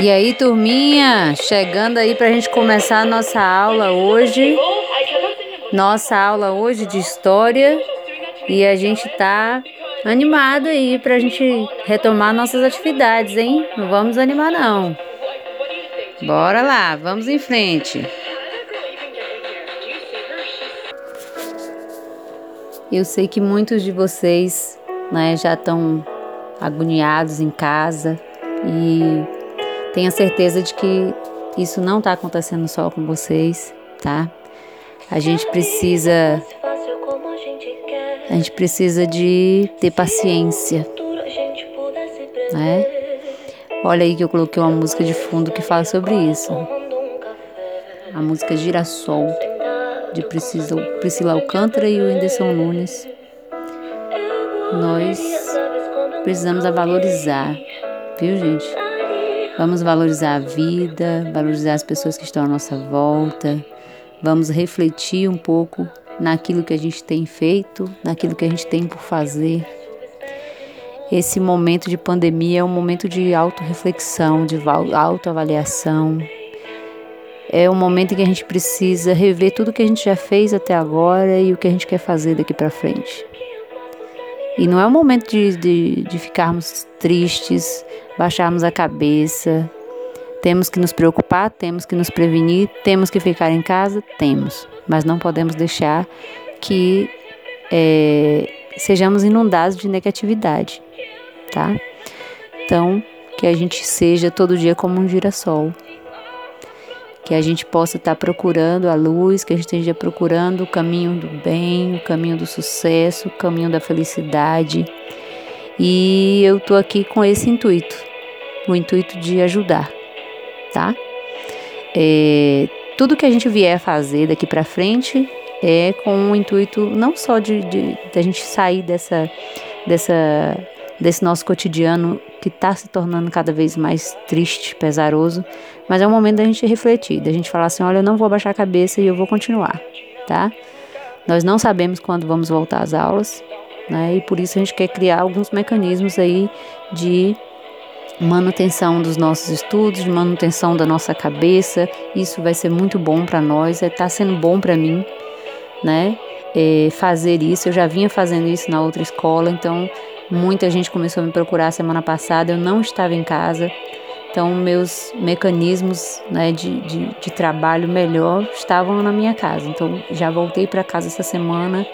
E aí, turminha, chegando aí para a gente começar a nossa aula hoje. Nossa aula hoje de história. E a gente tá animado aí para a gente retomar nossas atividades, hein? Não vamos animar não. Bora lá, vamos em frente. Eu sei que muitos de vocês né, já estão agoniados em casa e Tenha certeza de que isso não está acontecendo só com vocês, tá? A gente precisa. A gente precisa de ter paciência, né? Olha aí que eu coloquei uma música de fundo que fala sobre isso. A música Girassol, de Priscila, Priscila Alcântara e o Anderson Nunes. Nós precisamos a valorizar, viu, gente? Vamos valorizar a vida, valorizar as pessoas que estão à nossa volta. Vamos refletir um pouco naquilo que a gente tem feito, naquilo que a gente tem por fazer. Esse momento de pandemia é um momento de autorreflexão, de autoavaliação. É um momento em que a gente precisa rever tudo que a gente já fez até agora e o que a gente quer fazer daqui para frente. E não é o momento de, de, de ficarmos tristes, baixarmos a cabeça. Temos que nos preocupar, temos que nos prevenir, temos que ficar em casa, temos. Mas não podemos deixar que é, sejamos inundados de negatividade, tá? Então, que a gente seja todo dia como um girassol que a gente possa estar procurando a luz, que a gente esteja procurando o caminho do bem, o caminho do sucesso, o caminho da felicidade. E eu tô aqui com esse intuito, o intuito de ajudar, tá? É, tudo que a gente vier fazer daqui para frente é com o intuito não só de, de, de a gente sair dessa, dessa, desse nosso cotidiano que está se tornando cada vez mais triste, pesaroso, mas é o momento da gente refletir, da gente falar assim: olha, eu não vou abaixar a cabeça e eu vou continuar, tá? Nós não sabemos quando vamos voltar às aulas, né? E por isso a gente quer criar alguns mecanismos aí de manutenção dos nossos estudos, de manutenção da nossa cabeça. Isso vai ser muito bom para nós, está é, sendo bom para mim, né? É, fazer isso. Eu já vinha fazendo isso na outra escola, então muita gente começou a me procurar semana passada. Eu não estava em casa, então, meus mecanismos né, de, de, de, trabalho melhor estavam na minha casa. Então, já voltei para casa essa semana,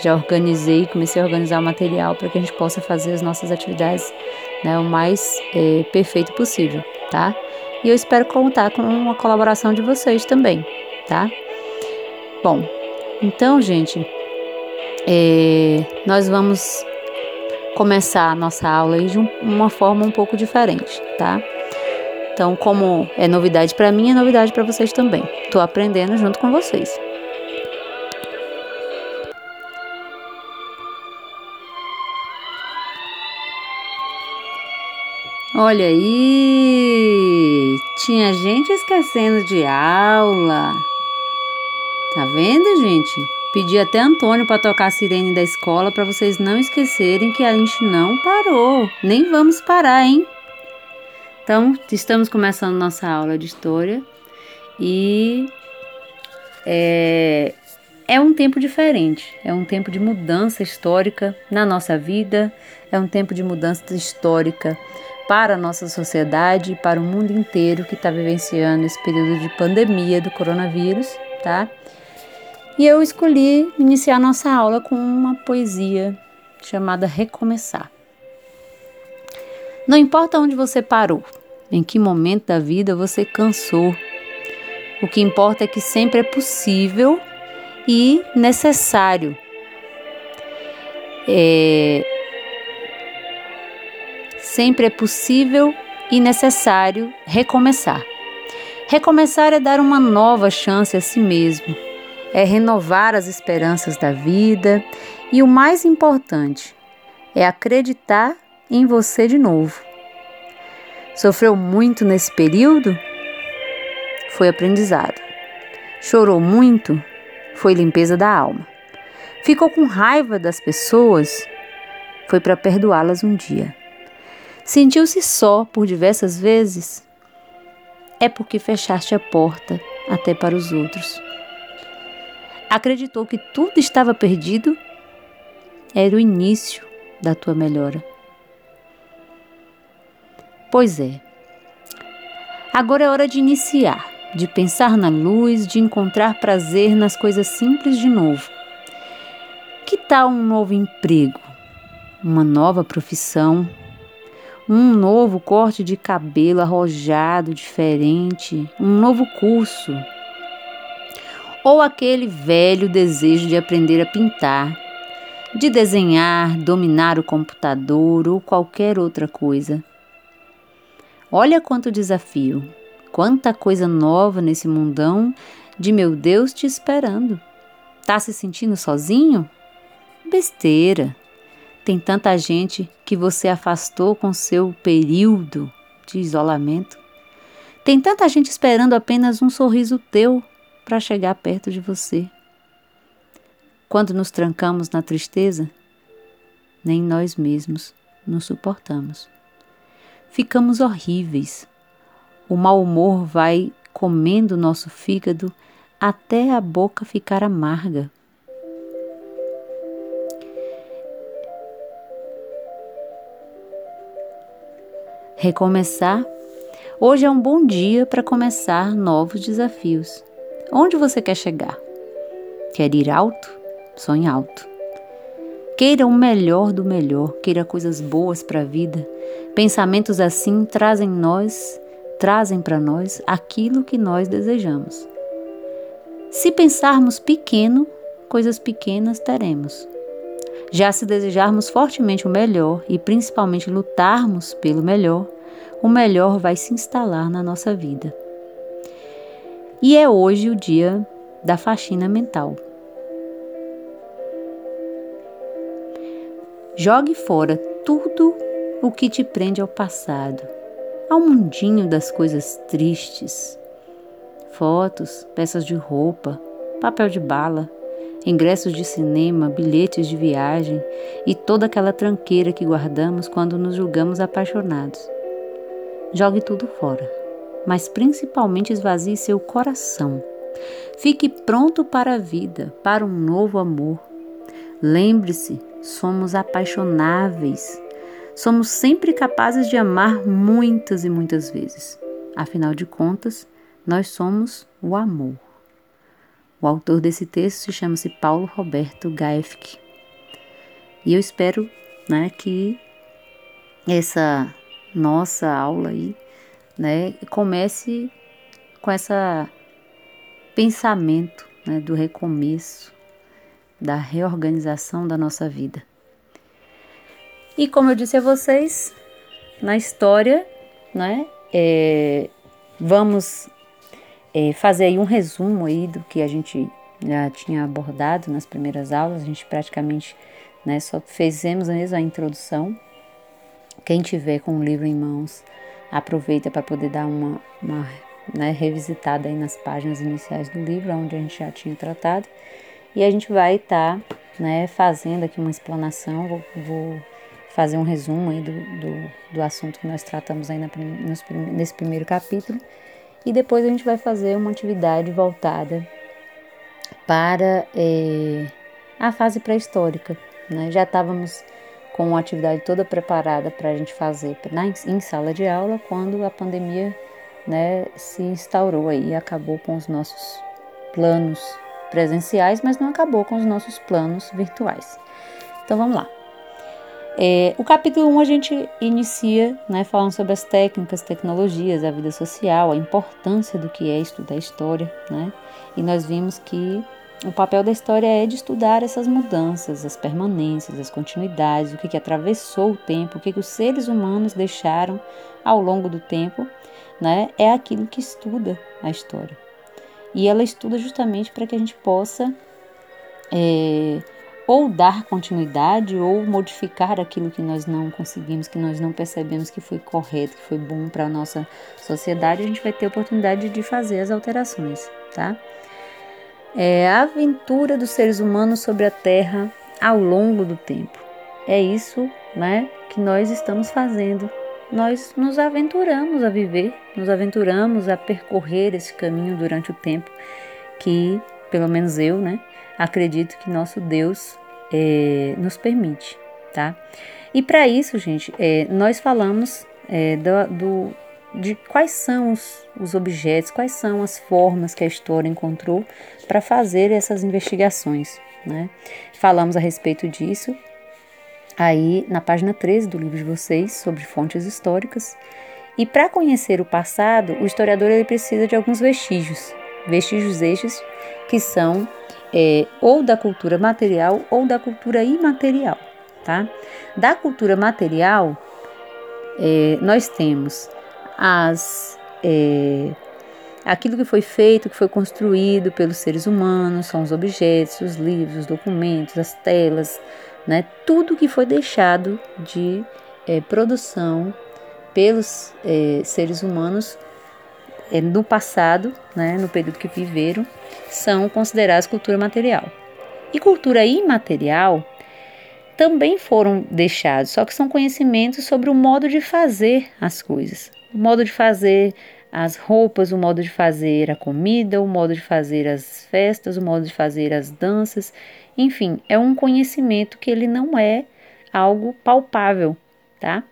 já organizei, comecei a organizar o material para que a gente possa fazer as nossas atividades né, o mais é, perfeito possível, tá? E eu espero contar com a colaboração de vocês também, tá? Bom, então, gente, é, nós vamos começar a nossa aula de uma forma um pouco diferente, tá? Então, como é novidade para mim, é novidade para vocês também. Estou aprendendo junto com vocês. Olha aí! Tinha gente esquecendo de aula. Tá vendo, gente? Pedi até Antônio para tocar a sirene da escola para vocês não esquecerem que a gente não parou. Nem vamos parar, hein? Então, estamos começando nossa aula de história e é, é um tempo diferente, é um tempo de mudança histórica na nossa vida, é um tempo de mudança histórica para a nossa sociedade e para o mundo inteiro que está vivenciando esse período de pandemia do coronavírus, tá? E eu escolhi iniciar nossa aula com uma poesia chamada Recomeçar. Não importa onde você parou, em que momento da vida você cansou. O que importa é que sempre é possível e necessário. É... Sempre é possível e necessário recomeçar. Recomeçar é dar uma nova chance a si mesmo, é renovar as esperanças da vida e o mais importante é acreditar em você de novo. Sofreu muito nesse período? Foi aprendizado. Chorou muito? Foi limpeza da alma. Ficou com raiva das pessoas? Foi para perdoá-las um dia. Sentiu-se só por diversas vezes? é porque fechaste a porta até para os outros. Acreditou que tudo estava perdido? Era o início da tua melhora. Pois é. Agora é hora de iniciar, de pensar na luz, de encontrar prazer nas coisas simples de novo. Que tal um novo emprego? Uma nova profissão? Um novo corte de cabelo arrojado diferente? Um novo curso? Ou aquele velho desejo de aprender a pintar, de desenhar, dominar o computador ou qualquer outra coisa? Olha quanto desafio, quanta coisa nova nesse mundão de meu Deus te esperando. Tá se sentindo sozinho? Besteira. Tem tanta gente que você afastou com seu período de isolamento. Tem tanta gente esperando apenas um sorriso teu para chegar perto de você. Quando nos trancamos na tristeza, nem nós mesmos nos suportamos ficamos horríveis. O mau humor vai comendo nosso fígado até a boca ficar amarga. Recomeçar. Hoje é um bom dia para começar novos desafios. Onde você quer chegar? Quer ir alto? Sonhe alto. Queira o melhor do melhor, queira coisas boas para a vida. Pensamentos assim trazem nós, trazem para nós aquilo que nós desejamos. Se pensarmos pequeno, coisas pequenas teremos. Já se desejarmos fortemente o melhor e principalmente lutarmos pelo melhor, o melhor vai se instalar na nossa vida. E é hoje o dia da faxina mental. Jogue fora tudo o que te prende ao passado, ao mundinho das coisas tristes. Fotos, peças de roupa, papel de bala, ingressos de cinema, bilhetes de viagem e toda aquela tranqueira que guardamos quando nos julgamos apaixonados. Jogue tudo fora, mas principalmente esvazie seu coração. Fique pronto para a vida, para um novo amor. Lembre-se somos apaixonáveis. Somos sempre capazes de amar muitas e muitas vezes. Afinal de contas, nós somos o amor. O autor desse texto se chama-se Paulo Roberto Gaefke. E eu espero né, que essa nossa aula aí né, comece com esse pensamento né, do recomeço, da reorganização da nossa vida. E como eu disse a vocês, na história, né, é, vamos é, fazer aí um resumo aí do que a gente já tinha abordado nas primeiras aulas. A gente praticamente né, só fizemos mesmo a introdução. Quem tiver com o livro em mãos, aproveita para poder dar uma, uma né, revisitada aí nas páginas iniciais do livro, onde a gente já tinha tratado. E a gente vai estar tá, né, fazendo aqui uma explanação, vou, vou, fazer um resumo aí do, do, do, assunto que nós tratamos aí na, nos, nesse primeiro capítulo. E depois a gente vai fazer uma atividade voltada para é, a fase pré-histórica. Né? Já estávamos com a atividade toda preparada para a gente fazer na, em sala de aula quando a pandemia né, se instaurou e acabou com os nossos planos presenciais, mas não acabou com os nossos planos virtuais. Então vamos lá. É, o capítulo 1 a gente inicia né, falando sobre as técnicas, tecnologias, a vida social, a importância do que é estudar história, né? E nós vimos que o papel da história é de estudar essas mudanças, as permanências, as continuidades, o que, que atravessou o tempo, o que, que os seres humanos deixaram ao longo do tempo, né? É aquilo que estuda a história. E ela estuda justamente para que a gente possa é, ou dar continuidade ou modificar aquilo que nós não conseguimos, que nós não percebemos que foi correto, que foi bom para a nossa sociedade, a gente vai ter oportunidade de fazer as alterações, tá? É a aventura dos seres humanos sobre a Terra ao longo do tempo. É isso, né, que nós estamos fazendo nós nos aventuramos a viver, nos aventuramos a percorrer esse caminho durante o tempo que, pelo menos eu, né, acredito que nosso Deus é, nos permite, tá? E para isso, gente, é, nós falamos é, do, do, de quais são os, os objetos, quais são as formas que a história encontrou para fazer essas investigações. Né? Falamos a respeito disso aí na página 13 do livro de vocês, sobre fontes históricas. E para conhecer o passado, o historiador ele precisa de alguns vestígios, vestígios estes que são é, ou da cultura material ou da cultura imaterial. Tá? Da cultura material, é, nós temos as é, aquilo que foi feito, que foi construído pelos seres humanos, são os objetos, os livros, os documentos, as telas, né? Tudo que foi deixado de é, produção pelos é, seres humanos é, no passado, né, no período que viveram, são considerados cultura material. E cultura imaterial também foram deixados, só que são conhecimentos sobre o modo de fazer as coisas, o modo de fazer as roupas, o modo de fazer a comida, o modo de fazer as festas, o modo de fazer as danças, enfim, é um conhecimento que ele não é algo palpável, tá?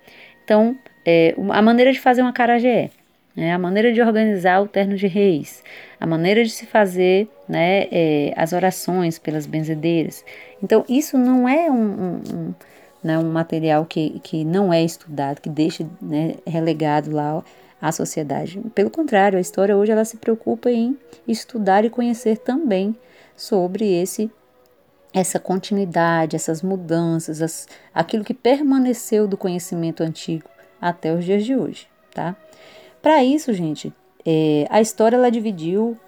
Então, é, a maneira de fazer uma carajé, né, a maneira de organizar o terno de reis, a maneira de se fazer né, é, as orações pelas benzedeiras. Então, isso não é um, um, um, né, um material que, que não é estudado, que deixa né, relegado lá à sociedade. Pelo contrário, a história hoje ela se preocupa em estudar e conhecer também sobre esse essa continuidade, essas mudanças, as, aquilo que permaneceu do conhecimento antigo até os dias de hoje, tá? Para isso, gente, é, a história ela dividiu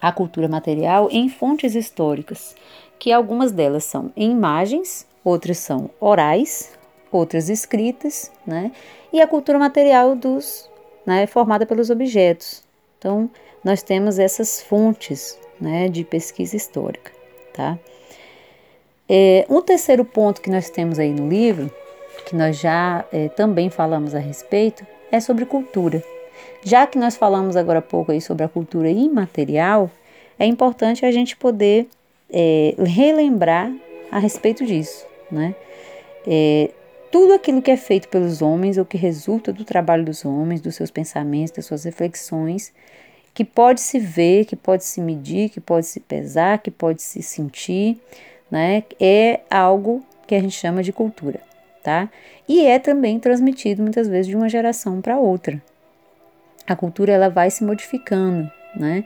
a cultura material em fontes históricas, que algumas delas são imagens, outras são orais, outras escritas, né? E a cultura material dos, né, formada pelos objetos. Então, nós temos essas fontes, né, de pesquisa histórica, tá? É, um terceiro ponto que nós temos aí no livro, que nós já é, também falamos a respeito, é sobre cultura. Já que nós falamos agora há pouco aí sobre a cultura imaterial, é importante a gente poder é, relembrar a respeito disso, né? É, tudo aquilo que é feito pelos homens ou que resulta do trabalho dos homens, dos seus pensamentos, das suas reflexões, que pode se ver, que pode se medir, que pode se pesar, que pode se sentir, né? É algo que a gente chama de cultura tá? E é também transmitido muitas vezes de uma geração para outra. A cultura ela vai se modificando, né?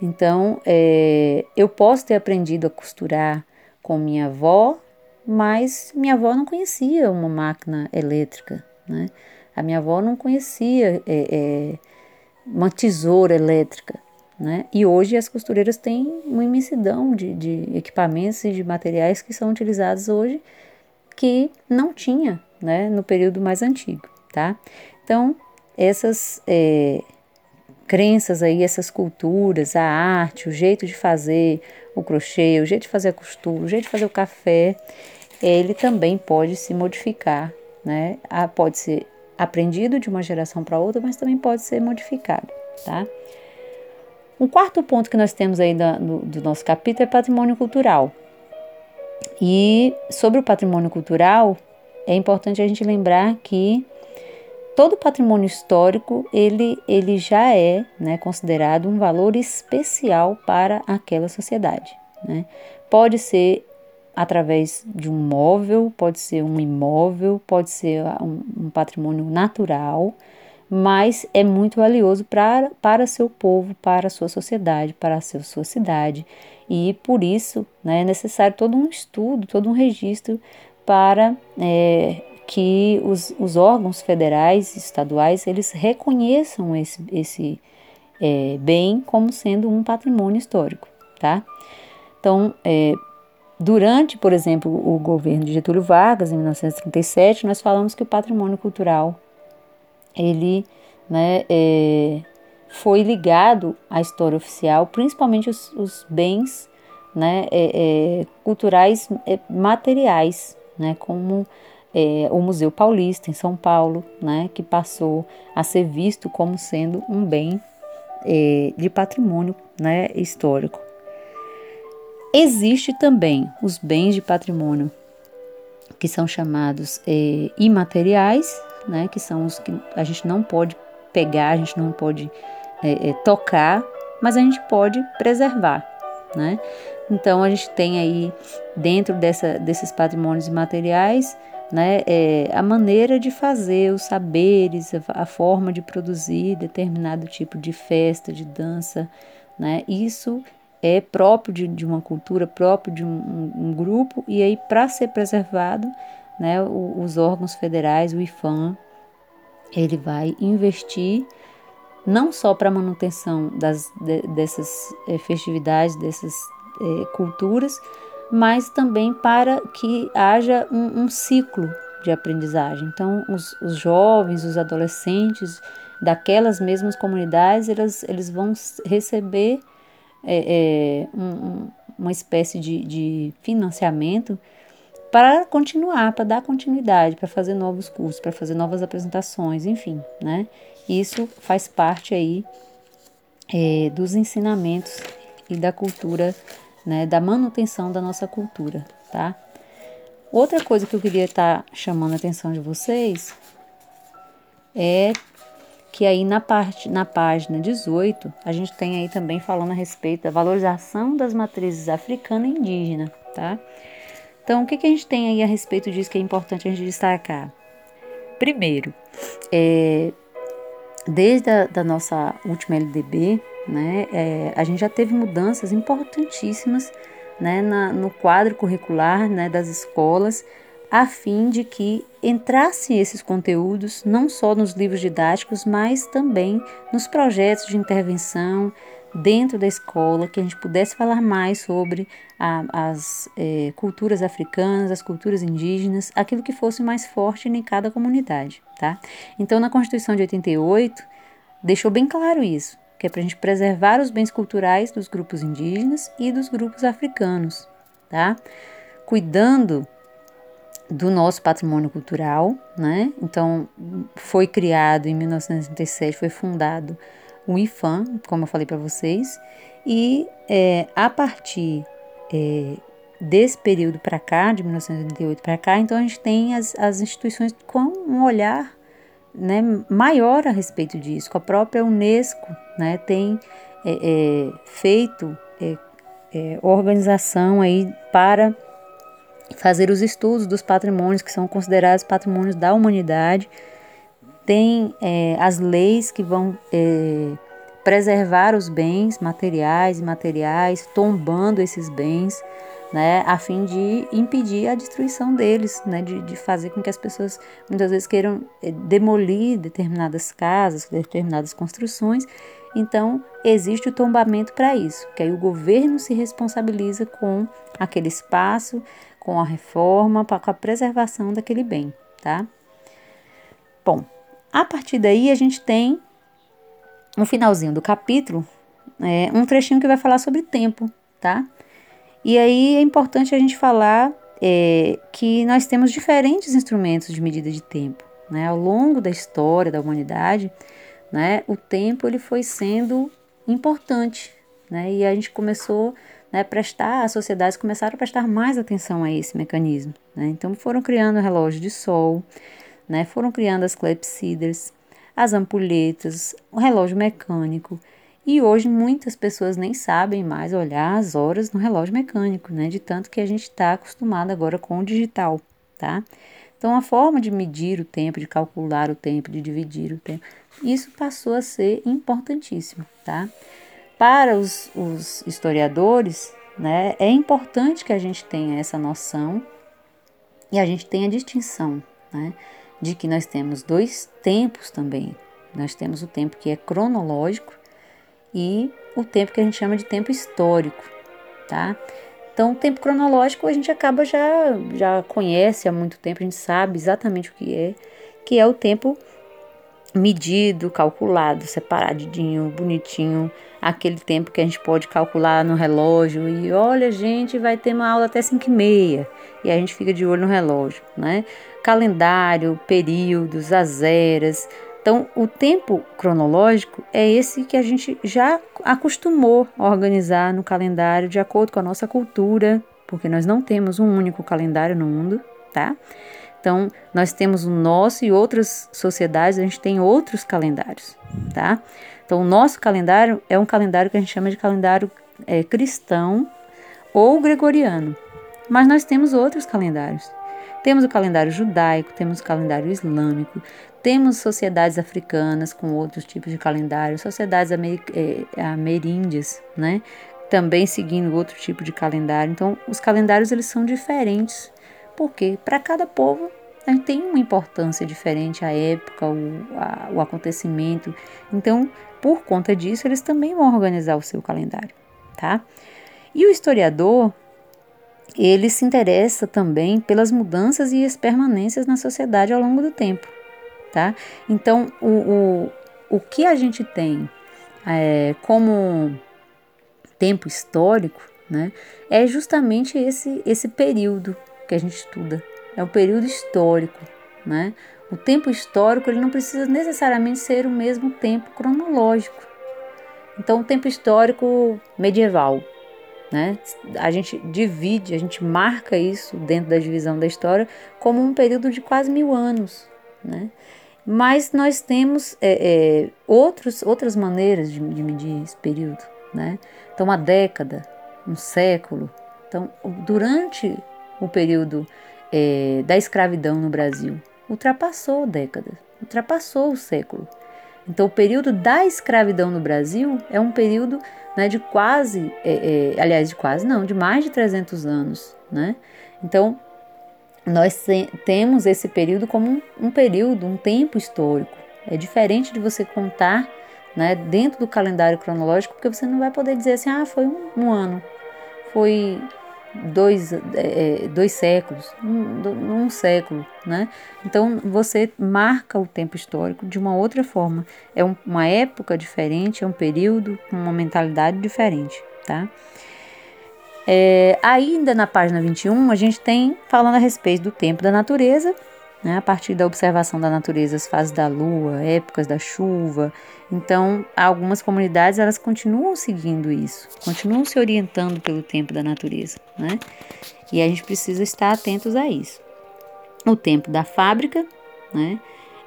Então, é, eu posso ter aprendido a costurar com minha avó, mas minha avó não conhecia uma máquina elétrica, né? A minha avó não conhecia é, é, uma tesoura elétrica, né? E hoje as costureiras têm uma imensidão de, de equipamentos e de materiais que são utilizados hoje que não tinha né, no período mais antigo, tá? Então, essas é, crenças aí, essas culturas, a arte, o jeito de fazer o crochê, o jeito de fazer a costura, o jeito de fazer o café, ele também pode se modificar, né? Pode ser aprendido de uma geração para outra, mas também pode ser modificado, tá? Um quarto ponto que nós temos aí do, do nosso capítulo é patrimônio cultural. E sobre o patrimônio cultural, é importante a gente lembrar que todo patrimônio histórico ele, ele já é né, considerado um valor especial para aquela sociedade. Né? Pode ser através de um móvel, pode ser um imóvel, pode ser um, um patrimônio natural, mas é muito valioso para, para seu povo, para sua sociedade, para a sua, sua cidade e por isso né, é necessário todo um estudo, todo um registro para é, que os, os, órgãos federais e estaduais eles reconheçam esse, esse é, bem como sendo um patrimônio histórico, tá? Então, é, durante, por exemplo, o governo de Getúlio Vargas, em 1937, nós falamos que o patrimônio cultural ele né, é, foi ligado à história oficial, principalmente os, os bens né, é, é, culturais é, materiais, né, como é, o Museu Paulista, em São Paulo, né, que passou a ser visto como sendo um bem é, de patrimônio né, histórico. Existe também os bens de patrimônio que são chamados é, imateriais, né, que são os que a gente não pode pegar, a gente não pode é, é, tocar, mas a gente pode preservar, né? Então a gente tem aí dentro dessa, desses patrimônios imateriais né, é, a maneira de fazer, os saberes, a, a, forma de produzir determinado tipo de festa, de dança, né, isso é próprio de, de uma cultura, próprio de um, um, grupo, e aí para ser preservado, né, o, os órgãos federais, o IFAM, ele vai investir não só para a manutenção das, de, dessas é, festividades, dessas é, culturas, mas também para que haja um, um ciclo de aprendizagem. Então, os, os, jovens, os adolescentes daquelas mesmas comunidades, eles, eles vão receber é, é, um, uma espécie de, de financiamento para continuar, para dar continuidade, para fazer novos cursos, para fazer novas apresentações, enfim, né? Isso faz parte aí é, dos ensinamentos e da cultura né, da manutenção da nossa cultura, tá? Outra coisa que eu queria estar tá chamando a atenção de vocês é que aí na parte na página 18, a gente tem aí também falando a respeito da valorização das matrizes africana e indígena, tá? Então, o que, que a gente tem aí a respeito disso que é importante a gente destacar? Primeiro, é, desde a da nossa última LDB, né, é, a gente já teve mudanças importantíssimas né, na, no quadro curricular né, das escolas, a fim de que entrassem esses conteúdos não só nos livros didáticos, mas também nos projetos de intervenção dentro da escola, que a gente pudesse falar mais sobre a, as é, culturas africanas, as culturas indígenas, aquilo que fosse mais forte em cada comunidade, tá? Então, na Constituição de 88, deixou bem claro isso que é para a gente preservar os bens culturais dos grupos indígenas e dos grupos africanos, tá? Cuidando do nosso patrimônio cultural, né? Então, foi criado em 1937, foi fundado o IFAM, como eu falei para vocês, e é, a partir é, desse período para cá, de 1988 para cá, então a gente tem as, as instituições com um olhar né, maior a respeito disso. A própria Unesco né, tem é, é, feito é, é, organização aí para fazer os estudos dos patrimônios que são considerados patrimônios da humanidade. Tem é, as leis que vão é, preservar os bens materiais e imateriais, tombando esses bens né, a fim de impedir a destruição deles, né, de, de fazer com que as pessoas muitas vezes queiram demolir determinadas casas, determinadas construções. Então, existe o tombamento para isso, que aí o governo se responsabiliza com aquele espaço, com a reforma, com a preservação daquele bem, tá? Bom, a partir daí a gente tem no finalzinho do capítulo é, um trechinho que vai falar sobre tempo, tá? E aí é importante a gente falar é, que nós temos diferentes instrumentos de medida de tempo. Né? Ao longo da história da humanidade, né, o tempo ele foi sendo importante. Né? E a gente começou né, a prestar, as sociedades começaram a prestar mais atenção a esse mecanismo. Né? Então foram criando o relógio de sol, né? foram criando as clepsidras, as ampulhetas, o relógio mecânico. E hoje muitas pessoas nem sabem mais olhar as horas no relógio mecânico, né? De tanto que a gente está acostumado agora com o digital, tá? Então a forma de medir o tempo, de calcular o tempo, de dividir o tempo, isso passou a ser importantíssimo, tá? Para os, os historiadores, né, é importante que a gente tenha essa noção e a gente tenha a distinção, né, de que nós temos dois tempos também. Nós temos o tempo que é cronológico e o tempo que a gente chama de tempo histórico, tá? Então, o tempo cronológico a gente acaba já já conhece há muito tempo, a gente sabe exatamente o que é, que é o tempo medido, calculado, separadinho, bonitinho, aquele tempo que a gente pode calcular no relógio e olha, gente, vai ter uma aula até 5 e meia e a gente fica de olho no relógio, né? Calendário, períodos, as eras. Então, o tempo cronológico é esse que a gente já acostumou a organizar no calendário de acordo com a nossa cultura, porque nós não temos um único calendário no mundo, tá? Então, nós temos o nosso e outras sociedades, a gente tem outros calendários, tá? Então, o nosso calendário é um calendário que a gente chama de calendário é, cristão ou gregoriano, mas nós temos outros calendários. Temos o calendário judaico, temos o calendário islâmico, temos sociedades africanas com outros tipos de calendário, sociedades amer, é, ameríndias, né? Também seguindo outro tipo de calendário. Então, os calendários eles são diferentes porque para cada povo tem uma importância diferente a época, o, a, o acontecimento. Então, por conta disso, eles também vão organizar o seu calendário, tá? E o historiador, ele se interessa também pelas mudanças e as permanências na sociedade ao longo do tempo, tá? Então, o, o, o que a gente tem é, como tempo histórico, né, é justamente esse, esse período que a gente estuda. É o período histórico, né? O tempo histórico ele não precisa necessariamente ser o mesmo tempo cronológico. Então, o tempo histórico medieval, né? A gente divide, a gente marca isso dentro da divisão da história como um período de quase mil anos, né? Mas nós temos é, é, outros, outras maneiras de, de medir esse período, né? Então, uma década, um século. Então, durante o período é, da escravidão no Brasil. Ultrapassou décadas, ultrapassou o século. Então, o período da escravidão no Brasil é um período né, de quase, é, é, aliás, de quase não, de mais de 300 anos. Né? Então, nós temos esse período como um, um, período, um tempo histórico. É diferente de você contar né, dentro do calendário cronológico, porque você não vai poder dizer assim, ah, foi um, um ano, foi dois, é, dois séculos, um, um século, né? Então você marca o tempo histórico de uma outra forma. É um, uma época diferente, é um período uma mentalidade diferente, tá? É, ainda na página 21, a gente tem falando a respeito do tempo da natureza né, a partir da observação da natureza, as fases da lua, épocas da chuva. Então, algumas comunidades elas continuam seguindo isso, continuam se orientando pelo tempo da natureza, né? E a gente precisa estar atentos a isso. O tempo da fábrica, né?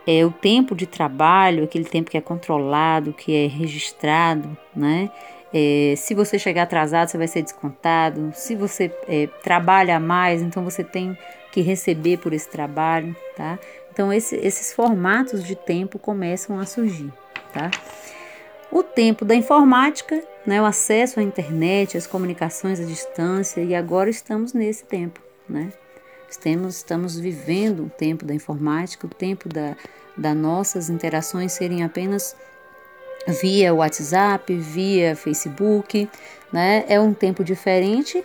É o tempo de trabalho, aquele tempo que é controlado, que é registrado, né? É, se você chegar atrasado, você vai ser descontado. Se você é, trabalha mais, então você tem que receber por esse trabalho, tá? Então esse, esses formatos de tempo começam a surgir, tá? O tempo da informática, né, o acesso à internet, as comunicações à distância, e agora estamos nesse tempo, né? Estamos, estamos vivendo o tempo da informática, o tempo da, das nossas interações serem apenas via WhatsApp, via Facebook, né? É um tempo diferente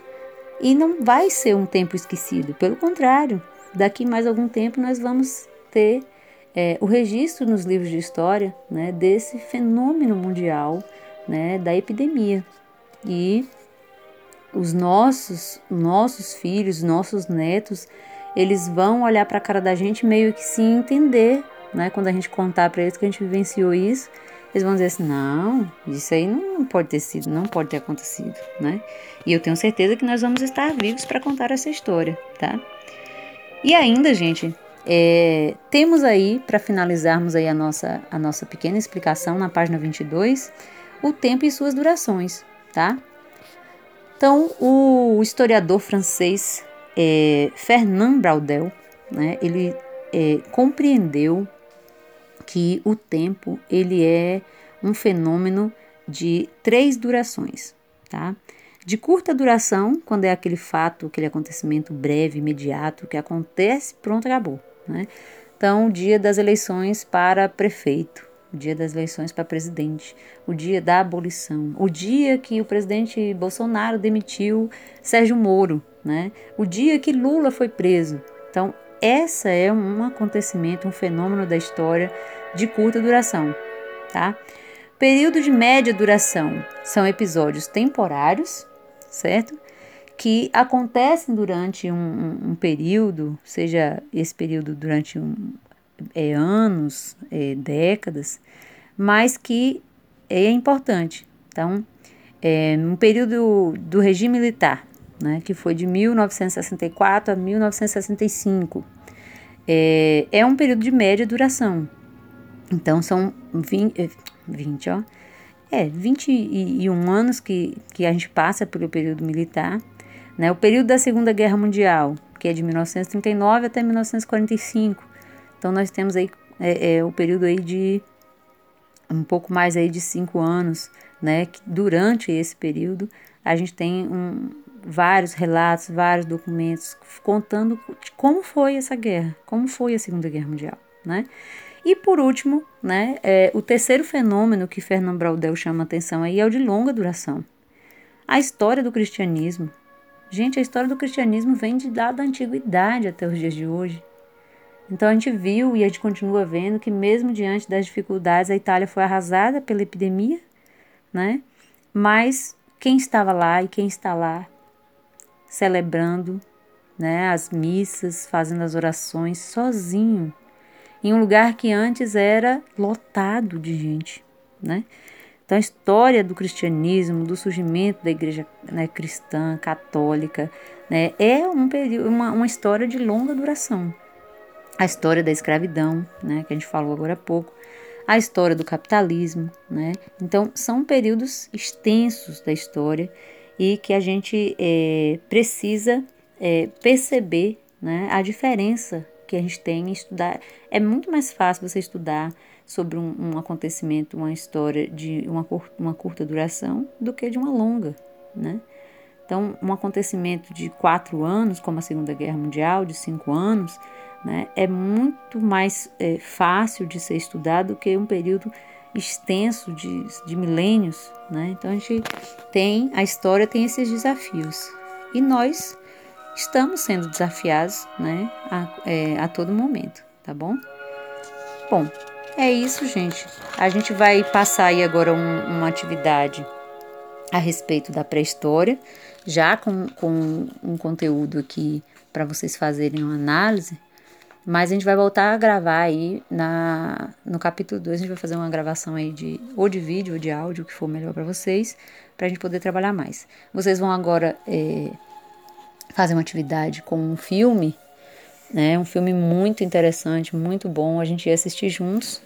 e não vai ser um tempo esquecido, pelo contrário, daqui mais algum tempo nós vamos ter é, o registro nos livros de história né, desse fenômeno mundial né, da epidemia. E os nossos, nossos filhos, nossos netos, eles vão olhar para a cara da gente meio que se entender, né? Quando a gente contar para eles que a gente vivenciou isso, eles vão dizer assim: não, isso aí não pode ter sido, não pode ter acontecido, né? E eu tenho certeza que nós vamos estar vivos para contar essa história, tá? E ainda, gente, é, temos aí, para finalizarmos aí a nossa, a nossa pequena explicação na página 22, o tempo e suas durações, tá? Então, o historiador francês é, Fernand Braudel, né, ele é, compreendeu que o tempo ele é um fenômeno de três durações, tá? De curta duração, quando é aquele fato, aquele acontecimento breve, imediato, que acontece, pronto, acabou, né? Então, o dia das eleições para prefeito, o dia das eleições para presidente, o dia da abolição, o dia que o presidente Bolsonaro demitiu Sérgio Moro, né? O dia que Lula foi preso. Então, essa é um acontecimento, um fenômeno da história de curta duração, tá? Período de média duração são episódios temporários, certo? Que acontecem durante um, um, um período, seja esse período durante um, é, anos, é, décadas, mas que é importante. Então, é, um período do regime militar, né, que foi de 1964 a 1965, é, é um período de média duração. Então, são 20, 20 é, ó, é, 21 anos que, que a gente passa pelo período militar. Né? O período da Segunda Guerra Mundial, que é de 1939 até 1945. Então, nós temos aí é, é, o período aí de um pouco mais aí de cinco anos, né? Que durante esse período a gente tem um, vários relatos, vários documentos contando como foi essa guerra, como foi a Segunda Guerra Mundial, né? E por último, né, é, o terceiro fenômeno que Fernando Braudel chama atenção aí é o de longa duração. A história do cristianismo. Gente, a história do cristianismo vem de lá da antiguidade até os dias de hoje. Então a gente viu e a gente continua vendo que mesmo diante das dificuldades a Itália foi arrasada pela epidemia, né? Mas quem estava lá e quem está lá celebrando, né, as missas, fazendo as orações sozinho, em um lugar que antes era lotado de gente, né? Então a história do cristianismo, do surgimento da igreja né, cristã, católica, né, é um período, uma, uma história de longa duração. A história da escravidão, né, que a gente falou agora há pouco, a história do capitalismo, né? Então são períodos extensos da história e que a gente é, precisa é, perceber né, a diferença que a gente tem em estudar. É muito mais fácil você estudar sobre um, um acontecimento, uma história de uma, uma curta duração do que de uma longa, né? Então, um acontecimento de quatro anos, como a Segunda Guerra Mundial, de cinco anos, né, é muito mais é, fácil de ser estudado do que um período extenso de, de milênios. Né? Então, a gente tem, a história tem esses desafios. E nós estamos sendo desafiados né, a, é, a todo momento, tá bom? Bom, é isso, gente. A gente vai passar aí agora um, uma atividade a respeito da pré-história, já com, com um conteúdo aqui para vocês fazerem uma análise, mas a gente vai voltar a gravar aí na, no capítulo 2, a gente vai fazer uma gravação aí de ou de vídeo ou de áudio, o que for melhor para vocês, para a gente poder trabalhar mais. Vocês vão agora é, fazer uma atividade com um filme, né? Um filme muito interessante, muito bom. A gente ia assistir juntos,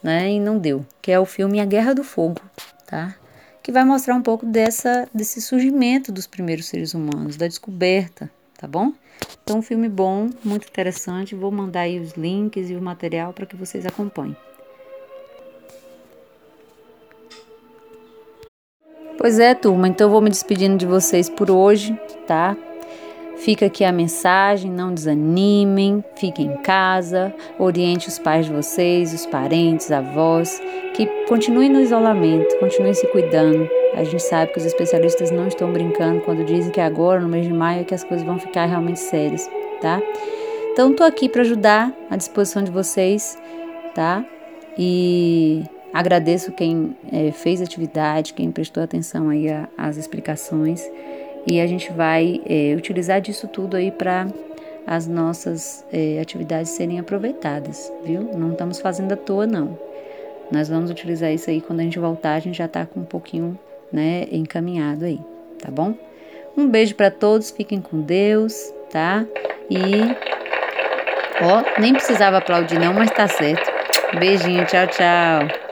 né? E não deu. Que é o filme A Guerra do Fogo, tá? Que vai mostrar um pouco dessa desse surgimento dos primeiros seres humanos, da descoberta, tá bom? Então, um filme bom, muito interessante. Vou mandar aí os links e o material para que vocês acompanhem. Pois é, turma, então eu vou me despedindo de vocês por hoje, tá? Fica aqui a mensagem, não desanimem, fiquem em casa, oriente os pais de vocês, os parentes, avós, que continuem no isolamento, continuem se cuidando. A gente sabe que os especialistas não estão brincando quando dizem que agora, no mês de maio, é que as coisas vão ficar realmente sérias, tá? Então, tô aqui para ajudar, à disposição de vocês, tá? E agradeço quem é, fez atividade, quem prestou atenção aí às explicações e a gente vai é, utilizar disso tudo aí para as nossas é, atividades serem aproveitadas, viu? Não estamos fazendo à toa, não. Nós vamos utilizar isso aí quando a gente voltar, a gente já está com um pouquinho, né, encaminhado aí, tá bom? Um beijo para todos, fiquem com Deus, tá? E ó, nem precisava aplaudir não, mas tá certo. Beijinho, tchau, tchau.